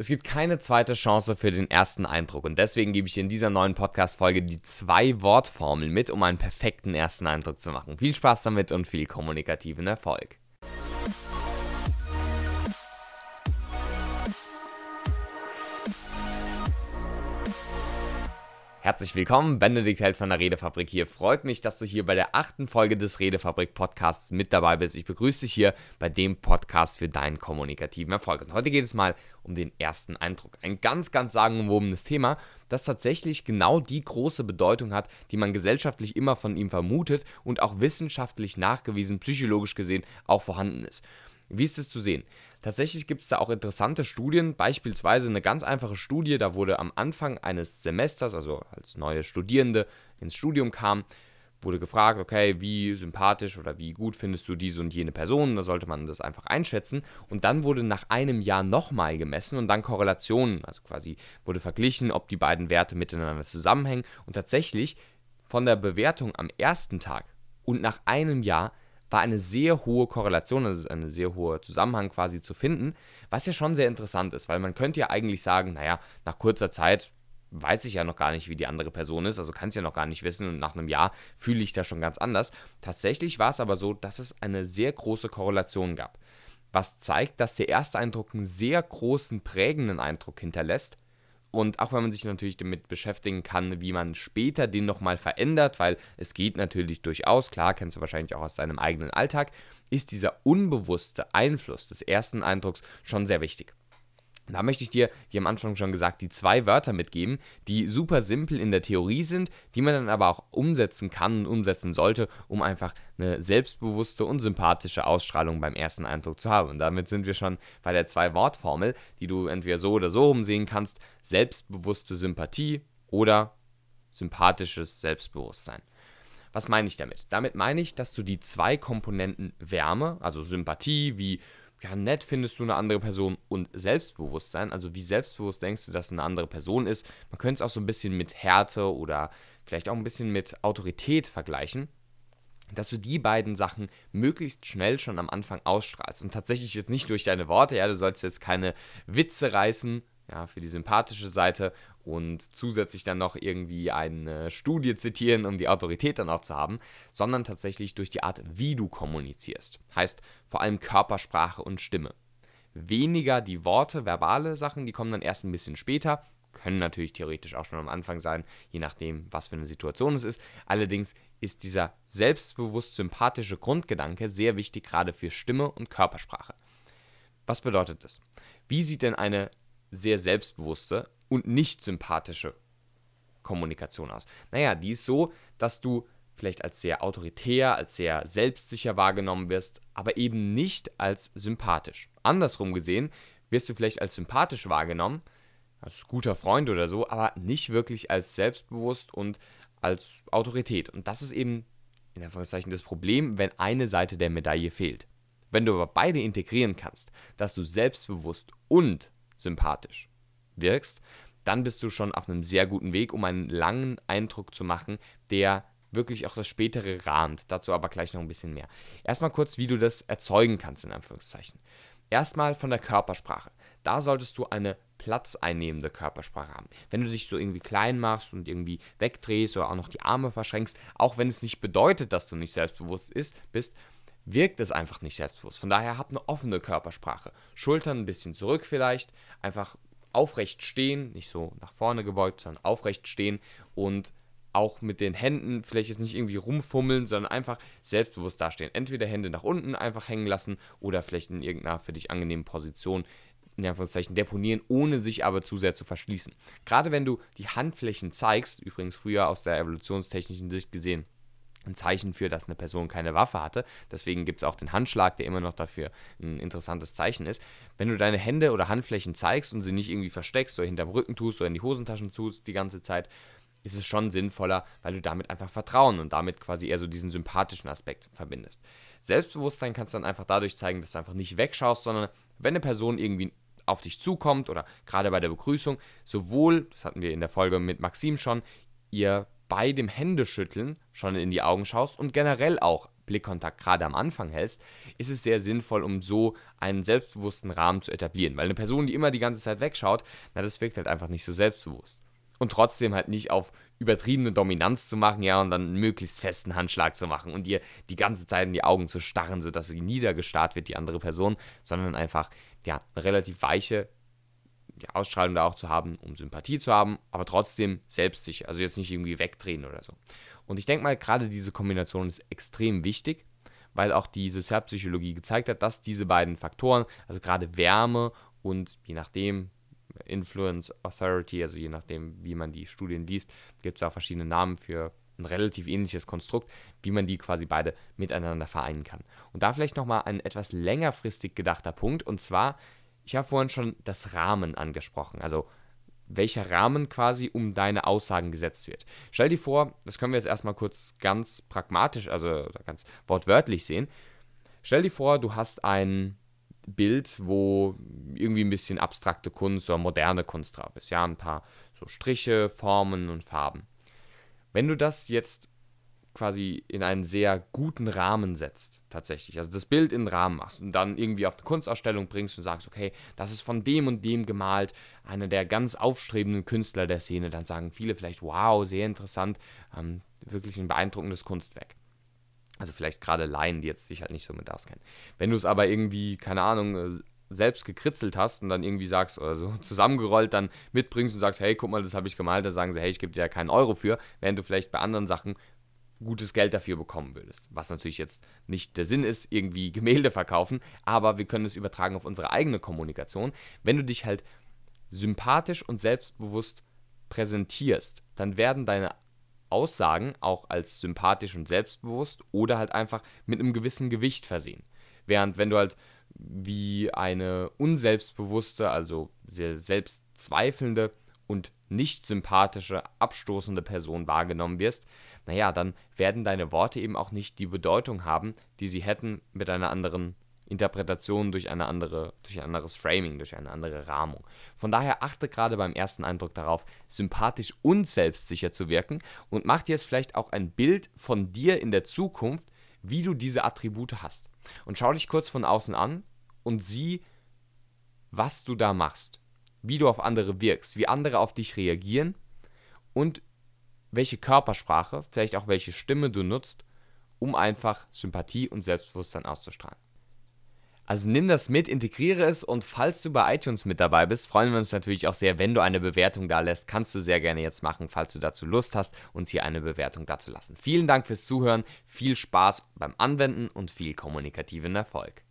Es gibt keine zweite Chance für den ersten Eindruck und deswegen gebe ich in dieser neuen Podcast-Folge die zwei Wortformeln mit, um einen perfekten ersten Eindruck zu machen. Viel Spaß damit und viel kommunikativen Erfolg. Herzlich willkommen, Benedikt Held von der Redefabrik hier. Freut mich, dass du hier bei der achten Folge des Redefabrik Podcasts mit dabei bist. Ich begrüße dich hier bei dem Podcast für deinen kommunikativen Erfolg. Und heute geht es mal um den ersten Eindruck. Ein ganz, ganz sagenumwobenes Thema, das tatsächlich genau die große Bedeutung hat, die man gesellschaftlich immer von ihm vermutet und auch wissenschaftlich nachgewiesen, psychologisch gesehen auch vorhanden ist. Wie ist es zu sehen? Tatsächlich gibt es da auch interessante Studien, beispielsweise eine ganz einfache Studie, da wurde am Anfang eines Semesters, also als neue Studierende ins Studium kamen, wurde gefragt, okay, wie sympathisch oder wie gut findest du diese und jene Person? Da sollte man das einfach einschätzen. Und dann wurde nach einem Jahr nochmal gemessen und dann Korrelationen, also quasi wurde verglichen, ob die beiden Werte miteinander zusammenhängen. Und tatsächlich von der Bewertung am ersten Tag und nach einem Jahr war eine sehr hohe Korrelation, also ein sehr hoher Zusammenhang quasi zu finden, was ja schon sehr interessant ist, weil man könnte ja eigentlich sagen, naja, nach kurzer Zeit weiß ich ja noch gar nicht, wie die andere Person ist, also kann es ja noch gar nicht wissen und nach einem Jahr fühle ich das schon ganz anders. Tatsächlich war es aber so, dass es eine sehr große Korrelation gab, was zeigt, dass der erste Eindruck einen sehr großen prägenden Eindruck hinterlässt und auch wenn man sich natürlich damit beschäftigen kann, wie man später den nochmal verändert, weil es geht natürlich durchaus, klar, kennst du wahrscheinlich auch aus deinem eigenen Alltag, ist dieser unbewusste Einfluss des ersten Eindrucks schon sehr wichtig. Da möchte ich dir, wie am Anfang schon gesagt, die zwei Wörter mitgeben, die super simpel in der Theorie sind, die man dann aber auch umsetzen kann und umsetzen sollte, um einfach eine selbstbewusste und sympathische Ausstrahlung beim ersten Eindruck zu haben. Und damit sind wir schon bei der Zwei-Wort-Formel, die du entweder so oder so umsehen kannst: selbstbewusste Sympathie oder sympathisches Selbstbewusstsein. Was meine ich damit? Damit meine ich, dass du die zwei Komponenten Wärme, also Sympathie, wie ja, nett findest du eine andere Person und Selbstbewusstsein, also wie selbstbewusst denkst du, dass eine andere Person ist. Man könnte es auch so ein bisschen mit Härte oder vielleicht auch ein bisschen mit Autorität vergleichen, dass du die beiden Sachen möglichst schnell schon am Anfang ausstrahlst. Und tatsächlich jetzt nicht durch deine Worte, ja, du sollst jetzt keine Witze reißen, ja, für die sympathische Seite und zusätzlich dann noch irgendwie eine Studie zitieren, um die Autorität dann auch zu haben, sondern tatsächlich durch die Art, wie du kommunizierst. Heißt vor allem Körpersprache und Stimme. Weniger die Worte, verbale Sachen, die kommen dann erst ein bisschen später, können natürlich theoretisch auch schon am Anfang sein, je nachdem, was für eine Situation es ist. Allerdings ist dieser selbstbewusst sympathische Grundgedanke sehr wichtig, gerade für Stimme und Körpersprache. Was bedeutet das? Wie sieht denn eine sehr selbstbewusste und nicht sympathische Kommunikation aus? Naja, die ist so, dass du vielleicht als sehr autoritär, als sehr selbstsicher wahrgenommen wirst, aber eben nicht als sympathisch. Andersrum gesehen, wirst du vielleicht als sympathisch wahrgenommen, als guter Freund oder so, aber nicht wirklich als selbstbewusst und als Autorität. Und das ist eben in Anführungszeichen das Problem, wenn eine Seite der Medaille fehlt. Wenn du aber beide integrieren kannst, dass du selbstbewusst und sympathisch wirkst, dann bist du schon auf einem sehr guten Weg, um einen langen Eindruck zu machen, der wirklich auch das spätere rahmt. Dazu aber gleich noch ein bisschen mehr. Erstmal kurz, wie du das erzeugen kannst, in Anführungszeichen. Erstmal von der Körpersprache. Da solltest du eine platzeinnehmende Körpersprache haben. Wenn du dich so irgendwie klein machst und irgendwie wegdrehst oder auch noch die Arme verschränkst, auch wenn es nicht bedeutet, dass du nicht selbstbewusst ist, bist, wirkt es einfach nicht selbstbewusst. Von daher habt eine offene Körpersprache. Schultern ein bisschen zurück vielleicht, einfach aufrecht stehen, nicht so nach vorne gebeugt, sondern aufrecht stehen und auch mit den Händen vielleicht jetzt nicht irgendwie rumfummeln, sondern einfach selbstbewusst dastehen. Entweder Hände nach unten einfach hängen lassen oder vielleicht in irgendeiner für dich angenehmen Position in Anführungszeichen deponieren, ohne sich aber zu sehr zu verschließen. Gerade wenn du die Handflächen zeigst, übrigens früher aus der evolutionstechnischen Sicht gesehen, ein Zeichen für, dass eine Person keine Waffe hatte. Deswegen gibt es auch den Handschlag, der immer noch dafür ein interessantes Zeichen ist. Wenn du deine Hände oder Handflächen zeigst und sie nicht irgendwie versteckst oder hinterm Rücken tust oder in die Hosentaschen tust die ganze Zeit, ist es schon sinnvoller, weil du damit einfach Vertrauen und damit quasi eher so diesen sympathischen Aspekt verbindest. Selbstbewusstsein kannst du dann einfach dadurch zeigen, dass du einfach nicht wegschaust, sondern wenn eine Person irgendwie auf dich zukommt oder gerade bei der Begrüßung, sowohl, das hatten wir in der Folge mit Maxim schon, ihr bei dem Händeschütteln schon in die Augen schaust und generell auch Blickkontakt gerade am Anfang hältst, ist es sehr sinnvoll, um so einen selbstbewussten Rahmen zu etablieren. Weil eine Person, die immer die ganze Zeit wegschaut, na, das wirkt halt einfach nicht so selbstbewusst. Und trotzdem halt nicht auf übertriebene Dominanz zu machen, ja, und dann einen möglichst festen Handschlag zu machen und ihr die ganze Zeit in die Augen zu starren, sodass sie niedergestarrt wird, die andere Person, sondern einfach, ja, eine relativ weiche die Ausstrahlung da auch zu haben, um Sympathie zu haben, aber trotzdem selbstsicher, also jetzt nicht irgendwie wegdrehen oder so. Und ich denke mal, gerade diese Kombination ist extrem wichtig, weil auch die Sozialpsychologie gezeigt hat, dass diese beiden Faktoren, also gerade Wärme und je nachdem, Influence Authority, also je nachdem, wie man die Studien liest, gibt es auch verschiedene Namen für ein relativ ähnliches Konstrukt, wie man die quasi beide miteinander vereinen kann. Und da vielleicht nochmal ein etwas längerfristig gedachter Punkt, und zwar, ich habe vorhin schon das Rahmen angesprochen, also welcher Rahmen quasi um deine Aussagen gesetzt wird. Stell dir vor, das können wir jetzt erstmal kurz ganz pragmatisch, also ganz wortwörtlich sehen. Stell dir vor, du hast ein Bild, wo irgendwie ein bisschen abstrakte Kunst oder moderne Kunst drauf ist. Ja, ein paar so Striche, Formen und Farben. Wenn du das jetzt quasi in einen sehr guten Rahmen setzt, tatsächlich. Also das Bild in den Rahmen machst und dann irgendwie auf eine Kunstausstellung bringst und sagst, okay, das ist von dem und dem gemalt, einer der ganz aufstrebenden Künstler der Szene, dann sagen viele vielleicht, wow, sehr interessant, ähm, wirklich ein beeindruckendes Kunstwerk. Also vielleicht gerade Laien, die jetzt sich halt nicht so mit auskennen. Wenn du es aber irgendwie, keine Ahnung, äh, selbst gekritzelt hast und dann irgendwie sagst, oder so zusammengerollt dann mitbringst und sagst, hey, guck mal, das habe ich gemalt, dann sagen sie, hey, ich gebe dir ja keinen Euro für, während du vielleicht bei anderen Sachen gutes Geld dafür bekommen würdest. Was natürlich jetzt nicht der Sinn ist, irgendwie Gemälde verkaufen, aber wir können es übertragen auf unsere eigene Kommunikation. Wenn du dich halt sympathisch und selbstbewusst präsentierst, dann werden deine Aussagen auch als sympathisch und selbstbewusst oder halt einfach mit einem gewissen Gewicht versehen. Während wenn du halt wie eine unselbstbewusste, also sehr selbstzweifelnde und nicht sympathische, abstoßende Person wahrgenommen wirst, naja, dann werden deine Worte eben auch nicht die Bedeutung haben, die sie hätten mit einer anderen Interpretation durch eine andere, durch ein anderes Framing, durch eine andere Rahmung. Von daher achte gerade beim ersten Eindruck darauf, sympathisch und selbstsicher zu wirken und mach dir jetzt vielleicht auch ein Bild von dir in der Zukunft, wie du diese Attribute hast. Und schau dich kurz von außen an und sieh, was du da machst, wie du auf andere wirkst, wie andere auf dich reagieren und welche Körpersprache, vielleicht auch welche Stimme du nutzt, um einfach Sympathie und Selbstbewusstsein auszustrahlen. Also nimm das mit, integriere es und falls du bei iTunes mit dabei bist, freuen wir uns natürlich auch sehr, wenn du eine Bewertung da lässt. Kannst du sehr gerne jetzt machen, falls du dazu Lust hast, uns hier eine Bewertung dazu lassen. Vielen Dank fürs Zuhören, viel Spaß beim Anwenden und viel kommunikativen Erfolg.